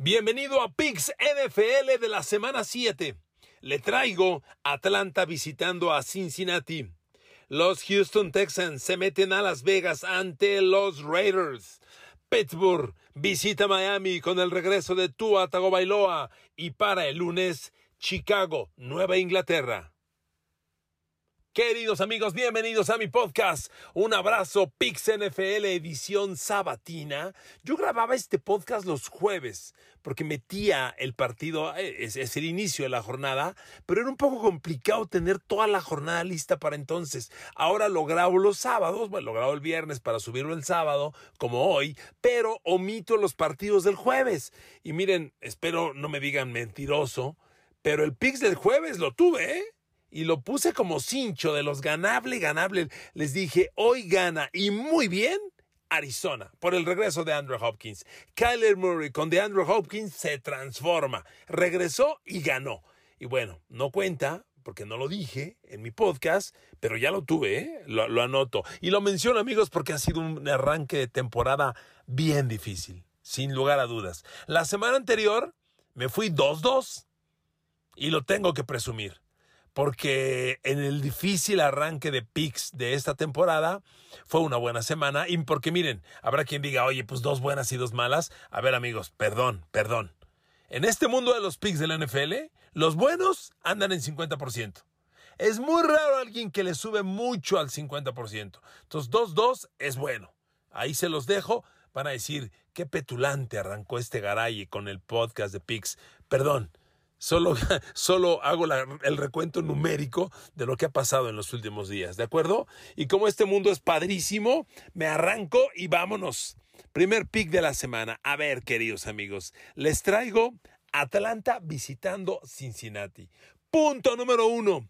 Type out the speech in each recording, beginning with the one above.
Bienvenido a Pix NFL de la semana 7. Le traigo Atlanta visitando a Cincinnati. Los Houston Texans se meten a Las Vegas ante los Raiders. Pittsburgh visita Miami con el regreso de Tua Tagovailoa y para el lunes Chicago, Nueva Inglaterra. Queridos amigos, bienvenidos a mi podcast. Un abrazo, Pix NFL edición sabatina. Yo grababa este podcast los jueves porque metía el partido, eh, es, es, el inicio de la jornada, pero era un poco complicado tener toda la jornada lista para entonces. Ahora lo grabo los sábados, bueno, lo grabo el viernes para subirlo el sábado, como hoy, pero omito los partidos del jueves. Y miren, espero no me digan mentiroso, pero el Pix del jueves lo tuve, ¿eh? Y lo puse como cincho de los ganable, ganable. Les dije, hoy gana y muy bien Arizona por el regreso de Andrew Hopkins. Kyler Murray con de Andrew Hopkins se transforma. Regresó y ganó. Y bueno, no cuenta porque no lo dije en mi podcast, pero ya lo tuve, ¿eh? lo, lo anoto. Y lo menciono amigos porque ha sido un arranque de temporada bien difícil, sin lugar a dudas. La semana anterior me fui 2-2 y lo tengo que presumir porque en el difícil arranque de picks de esta temporada fue una buena semana y porque miren, habrá quien diga, oye, pues dos buenas y dos malas. A ver amigos, perdón, perdón. En este mundo de los picks de la NFL, los buenos andan en 50%. Es muy raro alguien que le sube mucho al 50%. Entonces, 2-2 es bueno. Ahí se los dejo. Van a decir, qué petulante arrancó este Garay con el podcast de picks. Perdón, Solo, solo hago el recuento numérico de lo que ha pasado en los últimos días, ¿de acuerdo? Y como este mundo es padrísimo, me arranco y vámonos. Primer pick de la semana. A ver, queridos amigos, les traigo Atlanta visitando Cincinnati. Punto número uno.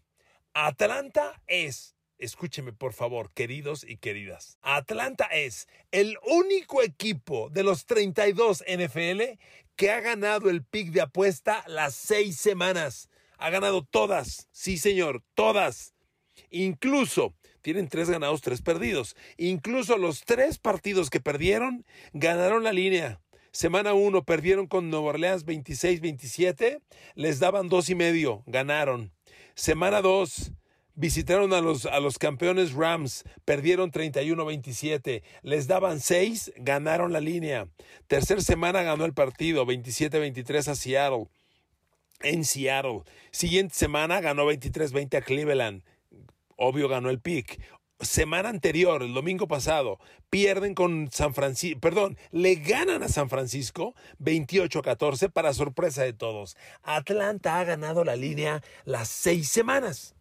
Atlanta es Escúcheme por favor, queridos y queridas. Atlanta es el único equipo de los 32 NFL que ha ganado el pick de apuesta las seis semanas. Ha ganado todas. Sí, señor, todas. Incluso tienen tres ganados, tres perdidos. Incluso los tres partidos que perdieron ganaron la línea. Semana 1 perdieron con Nueva Orleans 26-27, les daban dos y medio, ganaron. Semana 2 Visitaron a los, a los campeones Rams, perdieron 31-27, les daban 6, ganaron la línea. Tercer semana ganó el partido, 27-23 a Seattle, en Seattle. Siguiente semana ganó 23-20 a Cleveland, obvio ganó el pick. Semana anterior, el domingo pasado, pierden con San Francisco, perdón, le ganan a San Francisco 28-14 para sorpresa de todos. Atlanta ha ganado la línea las seis semanas.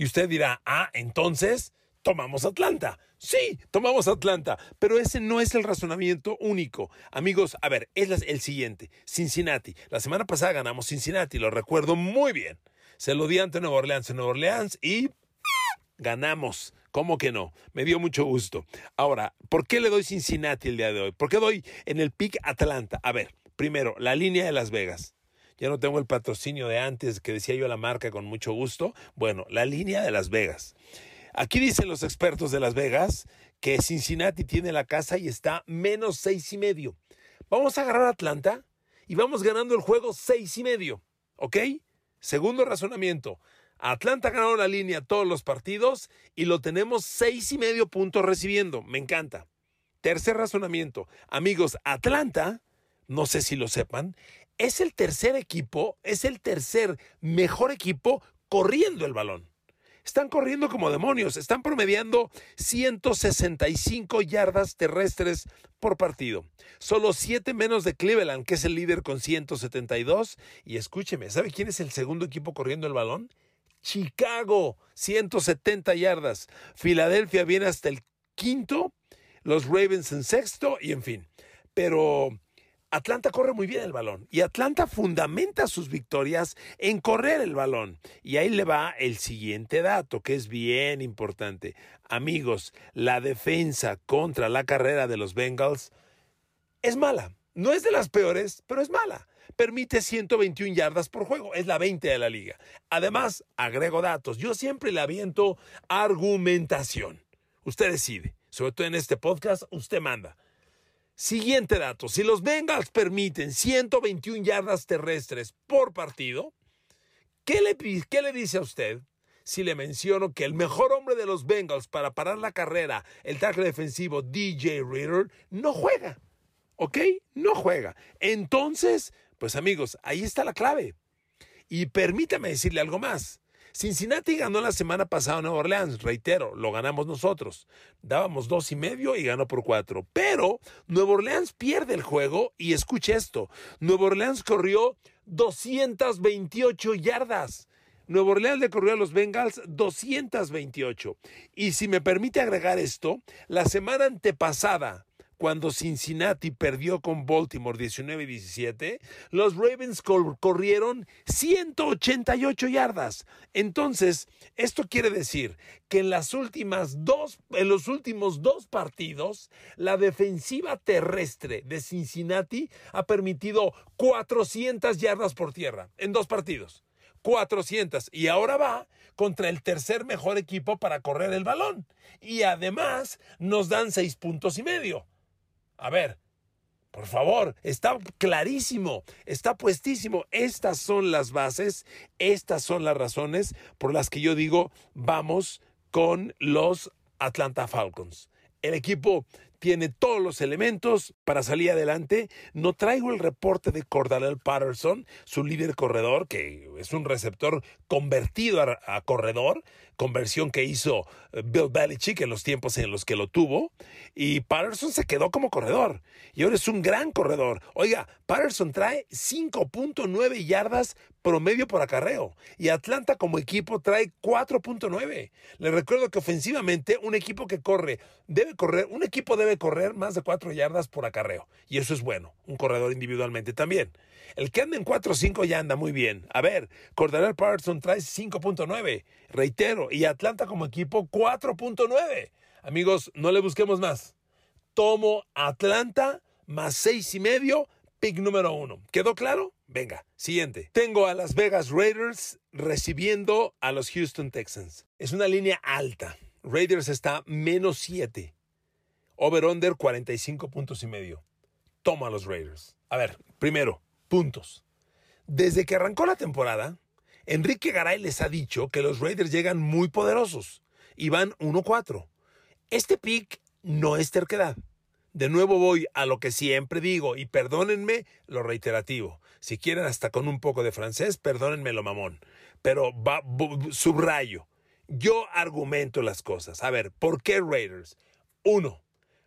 Y usted dirá, ah, entonces tomamos Atlanta. Sí, tomamos Atlanta, pero ese no es el razonamiento único. Amigos, a ver, es el siguiente. Cincinnati. La semana pasada ganamos Cincinnati, lo recuerdo muy bien. Se lo di ante Nueva Orleans en Nueva Orleans y ganamos. ¿Cómo que no? Me dio mucho gusto. Ahora, ¿por qué le doy Cincinnati el día de hoy? ¿Por qué doy en el pick Atlanta? A ver, primero, la línea de Las Vegas ya no tengo el patrocinio de antes que decía yo la marca con mucho gusto. Bueno, la línea de Las Vegas. Aquí dicen los expertos de Las Vegas que Cincinnati tiene la casa y está menos seis y medio. Vamos a agarrar a Atlanta y vamos ganando el juego seis y medio. ¿Ok? Segundo razonamiento. Atlanta ganó la línea todos los partidos y lo tenemos seis y medio puntos recibiendo. Me encanta. Tercer razonamiento. Amigos, Atlanta, no sé si lo sepan, es el tercer equipo, es el tercer mejor equipo corriendo el balón. Están corriendo como demonios, están promediando 165 yardas terrestres por partido. Solo 7 menos de Cleveland, que es el líder con 172. Y escúcheme, ¿sabe quién es el segundo equipo corriendo el balón? Chicago, 170 yardas. Filadelfia viene hasta el quinto, los Ravens en sexto y en fin. Pero Atlanta corre muy bien el balón y Atlanta fundamenta sus victorias en correr el balón. Y ahí le va el siguiente dato que es bien importante. Amigos, la defensa contra la carrera de los Bengals es mala. No es de las peores, pero es mala. Permite 121 yardas por juego, es la 20 de la liga. Además, agrego datos. Yo siempre le aviento argumentación. Usted decide. Sobre todo en este podcast, usted manda. Siguiente dato, si los Bengals permiten 121 yardas terrestres por partido, ¿qué le, qué le dice a usted si le menciono que el mejor hombre de los Bengals para parar la carrera, el tackle defensivo DJ Reader, no juega? ¿Ok? No juega. Entonces, pues amigos, ahí está la clave. Y permítame decirle algo más. Cincinnati ganó la semana pasada a Nueva Orleans, reitero, lo ganamos nosotros. Dábamos dos y medio y ganó por cuatro. Pero Nueva Orleans pierde el juego y escuche esto. Nueva Orleans corrió 228 yardas. Nueva Orleans le corrió a los Bengals 228. Y si me permite agregar esto, la semana antepasada, cuando Cincinnati perdió con Baltimore 19-17, los Ravens corrieron 188 yardas. Entonces, esto quiere decir que en las últimas dos, en los últimos dos partidos, la defensiva terrestre de Cincinnati ha permitido 400 yardas por tierra en dos partidos. 400 y ahora va contra el tercer mejor equipo para correr el balón. Y además nos dan seis puntos y medio. A ver, por favor, está clarísimo, está puestísimo. Estas son las bases, estas son las razones por las que yo digo vamos con los Atlanta Falcons. El equipo tiene todos los elementos para salir adelante. No traigo el reporte de Cordell Patterson, su líder corredor, que es un receptor convertido a corredor, conversión que hizo eh, Bill Belichick en los tiempos en los que lo tuvo. Y Patterson se quedó como corredor. Y ahora es un gran corredor. Oiga, Patterson trae 5.9 yardas promedio por acarreo. Y Atlanta como equipo trae 4.9. Le recuerdo que ofensivamente un equipo que corre, debe correr, un equipo debe correr más de 4 yardas por acarreo. Y eso es bueno. Un corredor individualmente también. El que anda en 4.5 ya anda muy bien. A ver, Cordarel Patterson trae 5.9. Reitero, y Atlanta como equipo 4.9. Amigos, no le busquemos más. Tomo Atlanta más 6 y medio, pick número uno. ¿Quedó claro? Venga, siguiente. Tengo a Las Vegas Raiders recibiendo a los Houston Texans. Es una línea alta. Raiders está menos 7. Over-under 45 puntos y medio. Toma a los Raiders. A ver, primero, puntos. Desde que arrancó la temporada, Enrique Garay les ha dicho que los Raiders llegan muy poderosos y van 1-4. Este pick no es terquedad. De nuevo voy a lo que siempre digo y perdónenme lo reiterativo. Si quieren hasta con un poco de francés, perdónenme lo mamón. Pero va, subrayo. Yo argumento las cosas. A ver, ¿por qué Raiders? Uno,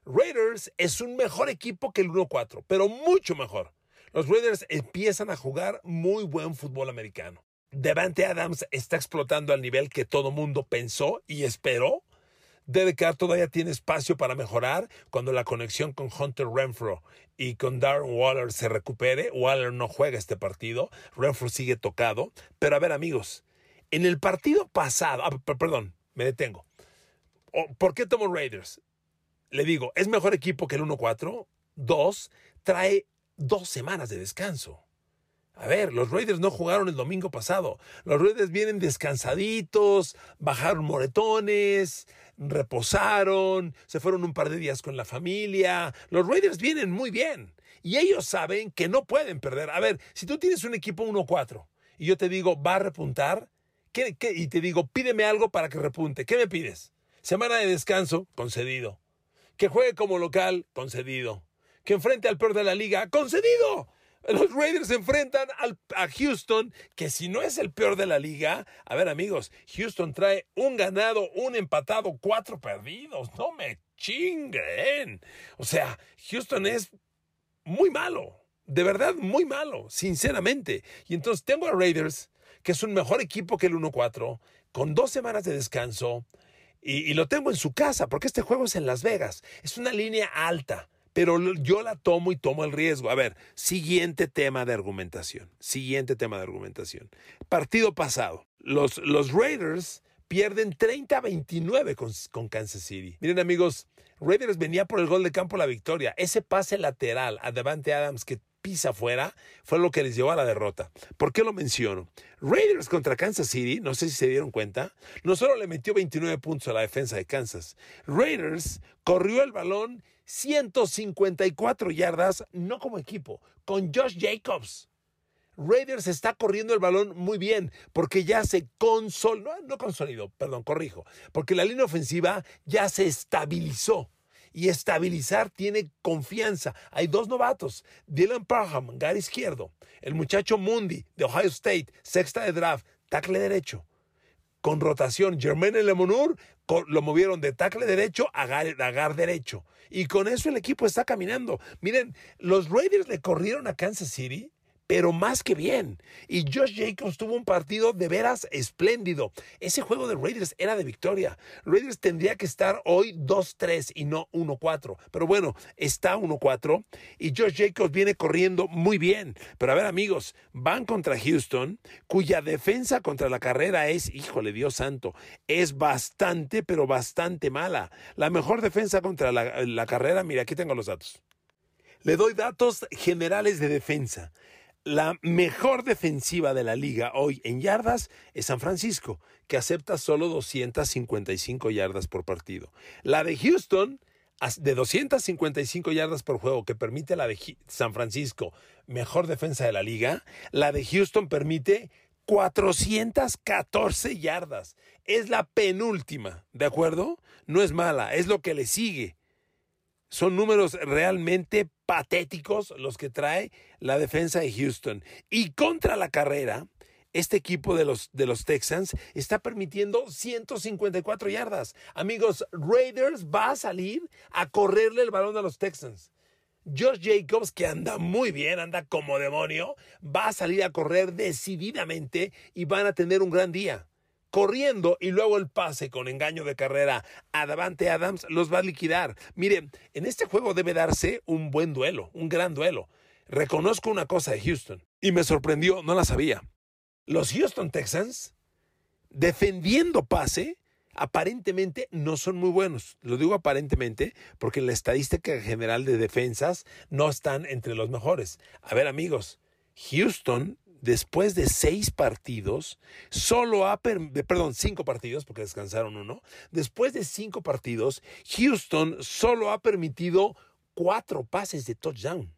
Raiders es un mejor equipo que el 1-4, pero mucho mejor. Los Raiders empiezan a jugar muy buen fútbol americano. Devante Adams está explotando al nivel que todo mundo pensó y esperó. Carr todavía tiene espacio para mejorar cuando la conexión con Hunter Renfro y con Darren Waller se recupere. Waller no juega este partido, Renfro sigue tocado. Pero a ver amigos, en el partido pasado, ah, perdón, me detengo. ¿Por qué tomo Raiders? Le digo, es mejor equipo que el 1-4. Dos, trae dos semanas de descanso. A ver, los Raiders no jugaron el domingo pasado. Los Raiders vienen descansaditos, bajaron moretones, reposaron, se fueron un par de días con la familia. Los Raiders vienen muy bien. Y ellos saben que no pueden perder. A ver, si tú tienes un equipo 1-4 y yo te digo, va a repuntar, ¿qué, y te digo, pídeme algo para que repunte. ¿Qué me pides? Semana de descanso, concedido. Que juegue como local, concedido que enfrente al peor de la liga. ¡Concedido! Los Raiders enfrentan a Houston, que si no es el peor de la liga, a ver amigos, Houston trae un ganado, un empatado, cuatro perdidos. No me chinguen. O sea, Houston es muy malo. De verdad, muy malo, sinceramente. Y entonces tengo a Raiders, que es un mejor equipo que el 1-4, con dos semanas de descanso, y, y lo tengo en su casa, porque este juego es en Las Vegas. Es una línea alta pero yo la tomo y tomo el riesgo. A ver, siguiente tema de argumentación. Siguiente tema de argumentación. Partido pasado. Los, los Raiders pierden 30-29 con, con Kansas City. Miren amigos, Raiders venía por el gol de campo la victoria. Ese pase lateral a Devante Adams que pisa afuera, fue lo que les llevó a la derrota. ¿Por qué lo menciono? Raiders contra Kansas City, no sé si se dieron cuenta, no solo le metió 29 puntos a la defensa de Kansas, Raiders corrió el balón 154 yardas, no como equipo, con Josh Jacobs. Raiders está corriendo el balón muy bien porque ya se consolidó, no, no consolidó, perdón, corrijo, porque la línea ofensiva ya se estabilizó. Y estabilizar tiene confianza. Hay dos novatos, Dylan Parham, gar izquierdo, el muchacho Mundi de Ohio State, sexta de draft, tackle derecho. Con rotación, Jermaine Lemonur lo movieron de tackle derecho a gar derecho. Y con eso el equipo está caminando. Miren, los Raiders le corrieron a Kansas City pero más que bien. Y Josh Jacobs tuvo un partido de veras espléndido. Ese juego de Raiders era de victoria. Raiders tendría que estar hoy 2-3 y no 1-4. Pero bueno, está 1-4 y Josh Jacobs viene corriendo muy bien. Pero a ver amigos, van contra Houston, cuya defensa contra la carrera es, híjole Dios santo, es bastante, pero bastante mala. La mejor defensa contra la, la carrera, mira, aquí tengo los datos. Le doy datos generales de defensa. La mejor defensiva de la liga hoy en yardas es San Francisco, que acepta solo 255 yardas por partido. La de Houston, de 255 yardas por juego, que permite la de San Francisco, mejor defensa de la liga, la de Houston permite 414 yardas. Es la penúltima, ¿de acuerdo? No es mala, es lo que le sigue. Son números realmente patéticos los que trae la defensa de Houston. Y contra la carrera, este equipo de los, de los Texans está permitiendo 154 yardas. Amigos, Raiders va a salir a correrle el balón a los Texans. Josh Jacobs, que anda muy bien, anda como demonio, va a salir a correr decididamente y van a tener un gran día corriendo y luego el pase con engaño de carrera a Davante Adams los va a liquidar. Mire, en este juego debe darse un buen duelo, un gran duelo. Reconozco una cosa de Houston y me sorprendió, no la sabía. Los Houston Texans, defendiendo pase, aparentemente no son muy buenos. Lo digo aparentemente porque en la estadística general de defensas no están entre los mejores. A ver amigos, Houston después de seis partidos, solo ha, perdón, cinco partidos, porque descansaron uno, después de cinco partidos, Houston solo ha permitido cuatro pases de touchdown.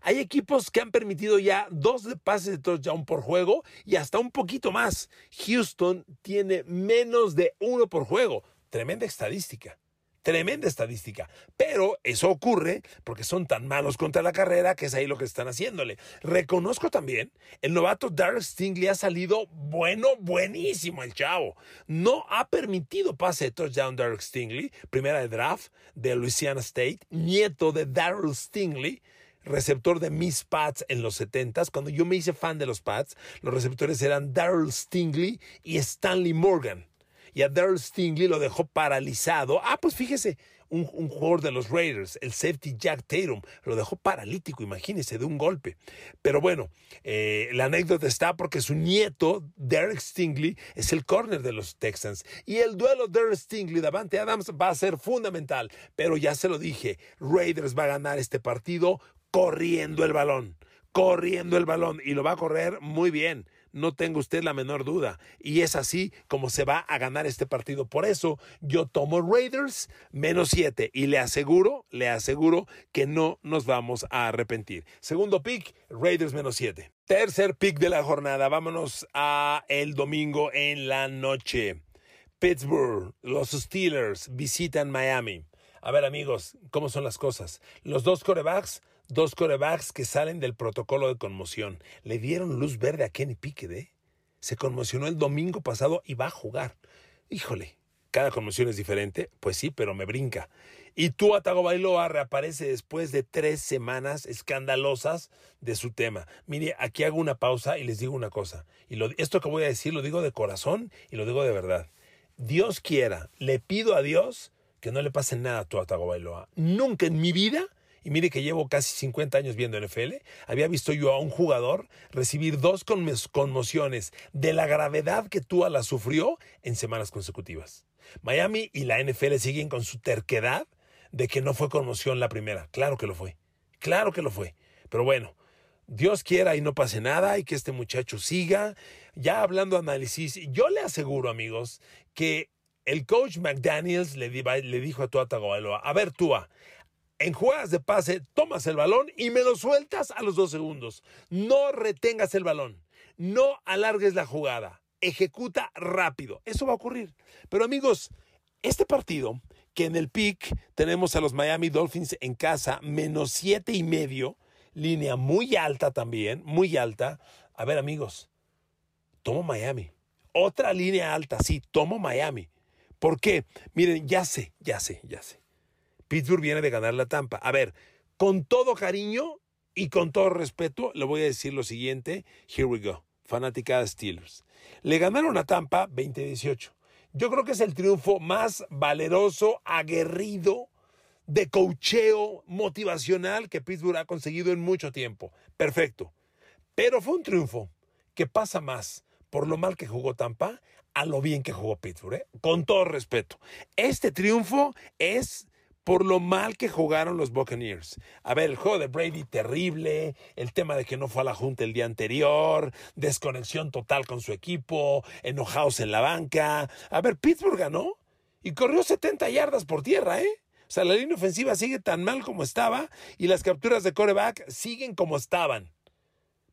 Hay equipos que han permitido ya dos pases de touchdown por juego y hasta un poquito más. Houston tiene menos de uno por juego. Tremenda estadística. Tremenda estadística. Pero eso ocurre porque son tan malos contra la carrera que es ahí lo que están haciéndole. Reconozco también, el novato Darrell Stingley ha salido bueno, buenísimo el chavo. No ha permitido pase de touchdown Darrell Stingley, primera de draft de Louisiana State, nieto de Darrell Stingley receptor de Miss Pats en los 70s. Cuando yo me hice fan de los Pats, los receptores eran Darrell Stingley y Stanley Morgan y a Daryl Stingley lo dejó paralizado. Ah, pues fíjese, un, jugador de los Raiders, el safety Jack Tatum, lo dejó paralítico, imagínese, de un golpe. Pero bueno, eh, la anécdota está porque su nieto, Derek Stingley, es el corner de los Texans. Y el duelo Derek Stingley, Davante Adams, va a ser fundamental. Pero ya se lo dije, Raiders va a ganar este partido corriendo el balón. Corriendo el balón. Y lo va a correr muy bien no tengo usted la menor duda. Y es así como se va a ganar este partido. Por eso yo tomo Raiders menos 7 y le aseguro, le aseguro que no nos vamos a arrepentir. Segundo pick, Raiders menos 7. Tercer pick de la jornada, vámonos a el domingo en la noche. Pittsburgh, los Steelers visitan Miami. A ver amigos, ¿cómo son las cosas? Los dos corebacks Dos corebacks que salen del protocolo de conmoción. Le dieron luz verde a Kenny Pickett, ¿eh? Se conmocionó el domingo pasado y va a jugar. Híjole, cada conmoción es diferente, pues sí, pero me brinca. Y tú, Atago Bailoa, reaparece después de tres semanas escandalosas de su tema. Mire, aquí hago una pausa y les digo una cosa. Y esto que voy a decir lo digo de corazón y lo digo de verdad. Dios quiera, le pido a Dios que no le pase nada a tu Atago Bailoa. Nunca en mi vida y mire que llevo casi 50 años viendo NFL, había visto yo a un jugador recibir dos conmociones de la gravedad que Tua la sufrió en semanas consecutivas. Miami y la NFL siguen con su terquedad de que no fue conmoción la primera. Claro que lo fue. Claro que lo fue. Pero bueno, Dios quiera y no pase nada y que este muchacho siga. Ya hablando análisis, yo le aseguro, amigos, que el coach McDaniels le, le dijo a Tua Tagovailoa, a ver Tua, en jugadas de pase tomas el balón y me lo sueltas a los dos segundos. No retengas el balón, no alargues la jugada, ejecuta rápido. Eso va a ocurrir. Pero amigos, este partido, que en el pick tenemos a los Miami Dolphins en casa, menos siete y medio, línea muy alta también, muy alta. A ver amigos, tomo Miami. Otra línea alta, sí, tomo Miami. ¿Por qué? Miren, ya sé, ya sé, ya sé. Pittsburgh viene de ganar la Tampa. A ver, con todo cariño y con todo respeto, le voy a decir lo siguiente. Here we go. Fanática Steelers. Le ganaron a Tampa 20-18. Yo creo que es el triunfo más valeroso, aguerrido, de cocheo motivacional que Pittsburgh ha conseguido en mucho tiempo. Perfecto. Pero fue un triunfo que pasa más por lo mal que jugó Tampa a lo bien que jugó Pittsburgh, ¿eh? con todo respeto. Este triunfo es por lo mal que jugaron los Buccaneers. A ver, el juego de Brady terrible, el tema de que no fue a la junta el día anterior, desconexión total con su equipo, enojados en la banca. A ver, Pittsburgh ganó y corrió 70 yardas por tierra, ¿eh? O sea, la línea ofensiva sigue tan mal como estaba y las capturas de coreback siguen como estaban.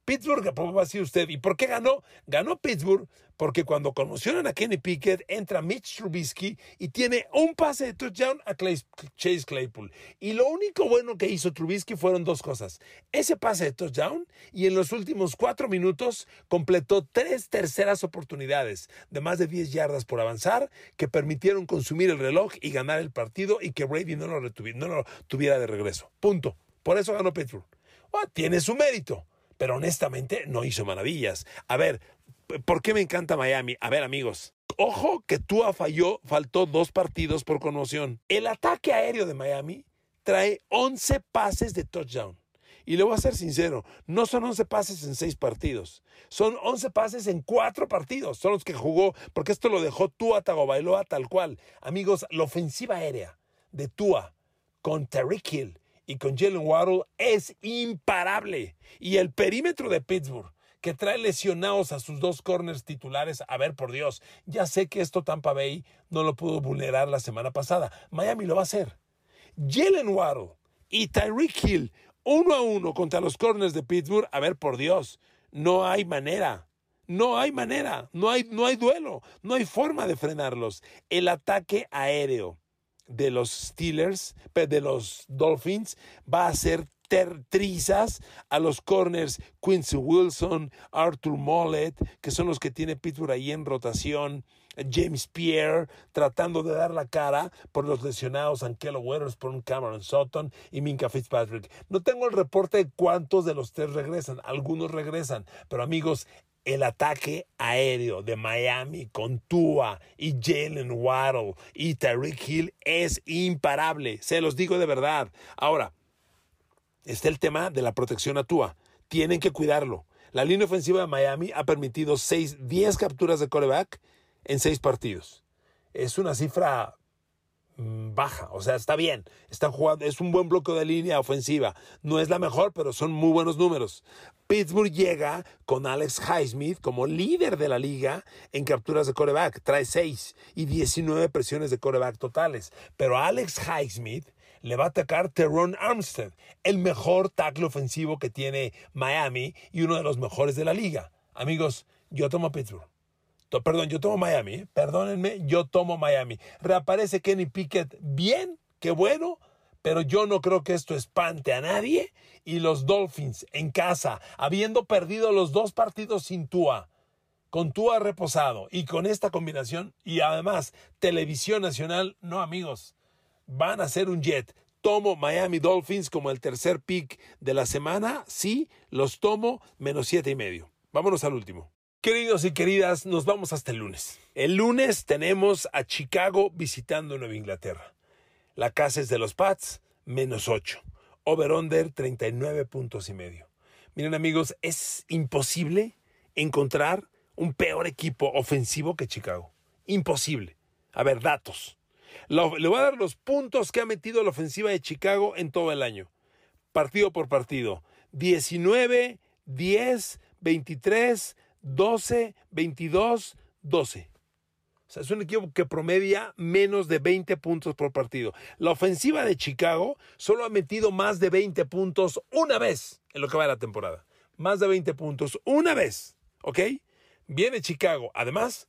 Pittsburgh, ¿cómo así usted? ¿Y por qué ganó? Ganó Pittsburgh porque cuando conmocionan a Kenny Pickett, entra Mitch Trubisky y tiene un pase de touchdown a Chase Claypool. Y lo único bueno que hizo Trubisky fueron dos cosas. Ese pase de touchdown y en los últimos cuatro minutos completó tres terceras oportunidades de más de 10 yardas por avanzar que permitieron consumir el reloj y ganar el partido y que Brady no lo, no lo tuviera de regreso. Punto. Por eso ganó Pittsburgh. Oh, tiene su mérito pero honestamente no hizo maravillas. A ver, ¿por qué me encanta Miami? A ver, amigos. Ojo que Tua falló, faltó dos partidos por conmoción. El ataque aéreo de Miami trae 11 pases de touchdown. Y le voy a ser sincero, no son 11 pases en 6 partidos. Son 11 pases en 4 partidos. Son los que jugó, porque esto lo dejó Tua Tagovailoa tal cual. Amigos, la ofensiva aérea de Tua con Terry Hill y con Jalen Waddle es imparable. Y el perímetro de Pittsburgh, que trae lesionados a sus dos corners titulares, a ver, por Dios, ya sé que esto Tampa Bay no lo pudo vulnerar la semana pasada. Miami lo va a hacer. Jalen Waddle y Tyreek Hill, uno a uno contra los corners de Pittsburgh, a ver, por Dios, no hay manera. No hay manera, no hay, no hay duelo, no hay forma de frenarlos. El ataque aéreo de los Steelers, de los Dolphins, va a ser trizas a los corners Quincy Wilson, Arthur Mollett, que son los que tiene Pittsburgh ahí en rotación. James Pierre tratando de dar la cara por los lesionados Ankelo Weathers, por un Cameron Sutton y Minka Fitzpatrick. No tengo el reporte de cuántos de los tres regresan, algunos regresan, pero amigos, el ataque aéreo de Miami con Tua y Jalen Waddle y Tyreek Hill es imparable. Se los digo de verdad. Ahora, está el tema de la protección a Tua. Tienen que cuidarlo. La línea ofensiva de Miami ha permitido 10 capturas de coreback en 6 partidos. Es una cifra baja, o sea, está bien, están jugando, es un buen bloque de línea ofensiva, no es la mejor, pero son muy buenos números. Pittsburgh llega con Alex Highsmith como líder de la liga en capturas de coreback, trae 6 y 19 presiones de coreback totales, pero Alex Highsmith le va a atacar Teron Armstead, el mejor tackle ofensivo que tiene Miami y uno de los mejores de la liga. Amigos, yo tomo Pittsburgh. Perdón, yo tomo Miami. ¿eh? Perdónenme, yo tomo Miami. Reaparece Kenny Pickett. Bien, qué bueno. Pero yo no creo que esto espante a nadie. Y los Dolphins en casa, habiendo perdido los dos partidos sin Tua, con Tua reposado y con esta combinación, y además televisión nacional, no amigos, van a ser un jet. Tomo Miami Dolphins como el tercer pick de la semana. Sí, los tomo menos siete y medio. Vámonos al último. Queridos y queridas, nos vamos hasta el lunes. El lunes tenemos a Chicago visitando Nueva Inglaterra. La casa es de los Pats, menos 8. Over-under, 39 puntos y medio. Miren amigos, es imposible encontrar un peor equipo ofensivo que Chicago. Imposible. A ver, datos. Le voy a dar los puntos que ha metido la ofensiva de Chicago en todo el año. Partido por partido. 19, 10, 23, 12, 22, 12. O sea, es un equipo que promedia menos de 20 puntos por partido. La ofensiva de Chicago solo ha metido más de 20 puntos una vez en lo que va de la temporada. Más de 20 puntos una vez. ¿Ok? Viene Chicago. Además,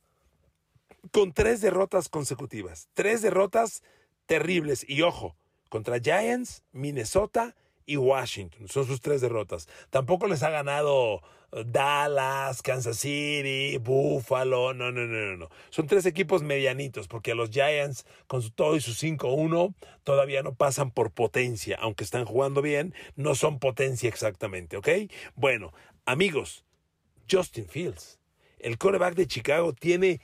con tres derrotas consecutivas. Tres derrotas terribles. Y ojo, contra Giants, Minnesota y Washington. Son sus tres derrotas. Tampoco les ha ganado eh, Dallas, Kansas City, Buffalo. No, no, no, no, no. Son tres equipos medianitos, porque los Giants, con su todo y su 5-1, todavía no pasan por potencia. Aunque están jugando bien, no son potencia exactamente, ¿ok? Bueno, amigos, Justin Fields, el coreback de Chicago, tiene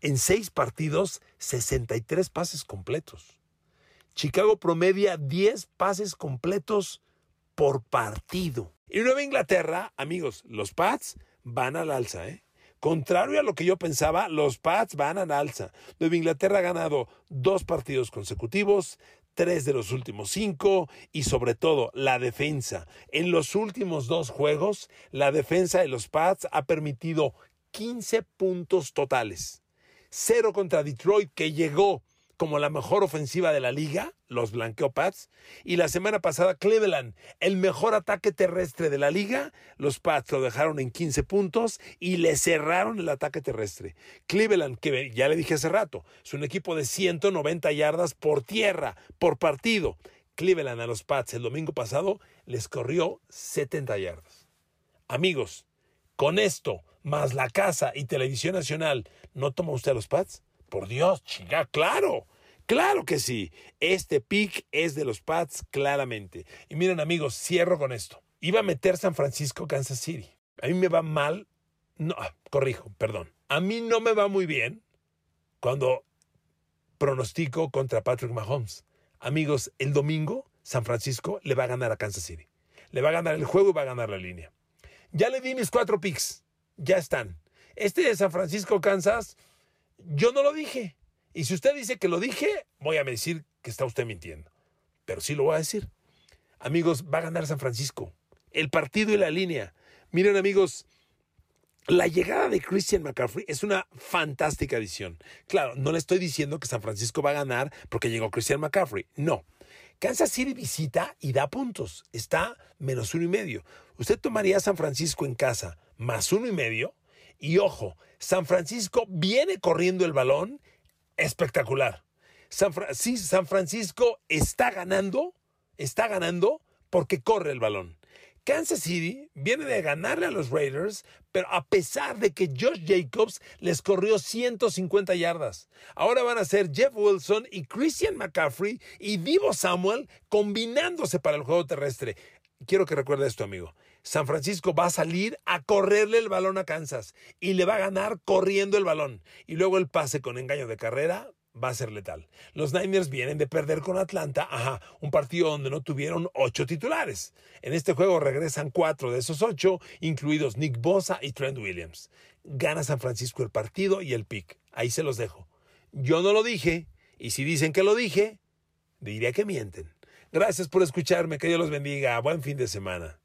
en seis partidos 63 pases completos. Chicago promedia 10 pases completos por partido. Y Nueva Inglaterra, amigos, los Pats van al alza, ¿eh? Contrario a lo que yo pensaba, los Pats van al alza. Nueva Inglaterra ha ganado dos partidos consecutivos, tres de los últimos cinco y sobre todo la defensa. En los últimos dos juegos, la defensa de los Pats ha permitido 15 puntos totales. Cero contra Detroit, que llegó como la mejor ofensiva de la liga, los blanqueó Pats. Y la semana pasada Cleveland, el mejor ataque terrestre de la liga, los Pats lo dejaron en 15 puntos y le cerraron el ataque terrestre. Cleveland, que ya le dije hace rato, es un equipo de 190 yardas por tierra, por partido. Cleveland a los Pats el domingo pasado les corrió 70 yardas. Amigos, con esto, más la casa y televisión nacional, ¿no toma usted a los Pats? Por Dios, chica, claro. Claro que sí. Este pick es de los Pats, claramente. Y miren, amigos, cierro con esto. Iba a meter San Francisco, Kansas City. A mí me va mal. No, ah, corrijo, perdón. A mí no me va muy bien cuando pronostico contra Patrick Mahomes. Amigos, el domingo San Francisco le va a ganar a Kansas City. Le va a ganar el juego y va a ganar la línea. Ya le di mis cuatro picks. Ya están. Este de San Francisco, Kansas, yo no lo dije. Y si usted dice que lo dije, voy a decir que está usted mintiendo. Pero sí lo voy a decir. Amigos, va a ganar San Francisco. El partido y la línea. Miren, amigos, la llegada de Christian McCaffrey es una fantástica adición. Claro, no le estoy diciendo que San Francisco va a ganar porque llegó Christian McCaffrey. No. Kansas City visita y da puntos. Está menos uno y medio. ¿Usted tomaría a San Francisco en casa más uno y medio? Y ojo, San Francisco viene corriendo el balón espectacular. San, sí, San Francisco está ganando, está ganando porque corre el balón. Kansas City viene de ganarle a los Raiders, pero a pesar de que Josh Jacobs les corrió 150 yardas. Ahora van a ser Jeff Wilson y Christian McCaffrey y Divo Samuel combinándose para el juego terrestre. Quiero que recuerde esto, amigo. San Francisco va a salir a correrle el balón a Kansas y le va a ganar corriendo el balón. Y luego el pase con engaño de carrera va a ser letal. Los Niners vienen de perder con Atlanta, ajá, un partido donde no tuvieron ocho titulares. En este juego regresan cuatro de esos ocho, incluidos Nick Bosa y Trent Williams. Gana San Francisco el partido y el pick. Ahí se los dejo. Yo no lo dije, y si dicen que lo dije, diría que mienten. Gracias por escucharme, que Dios los bendiga. Buen fin de semana.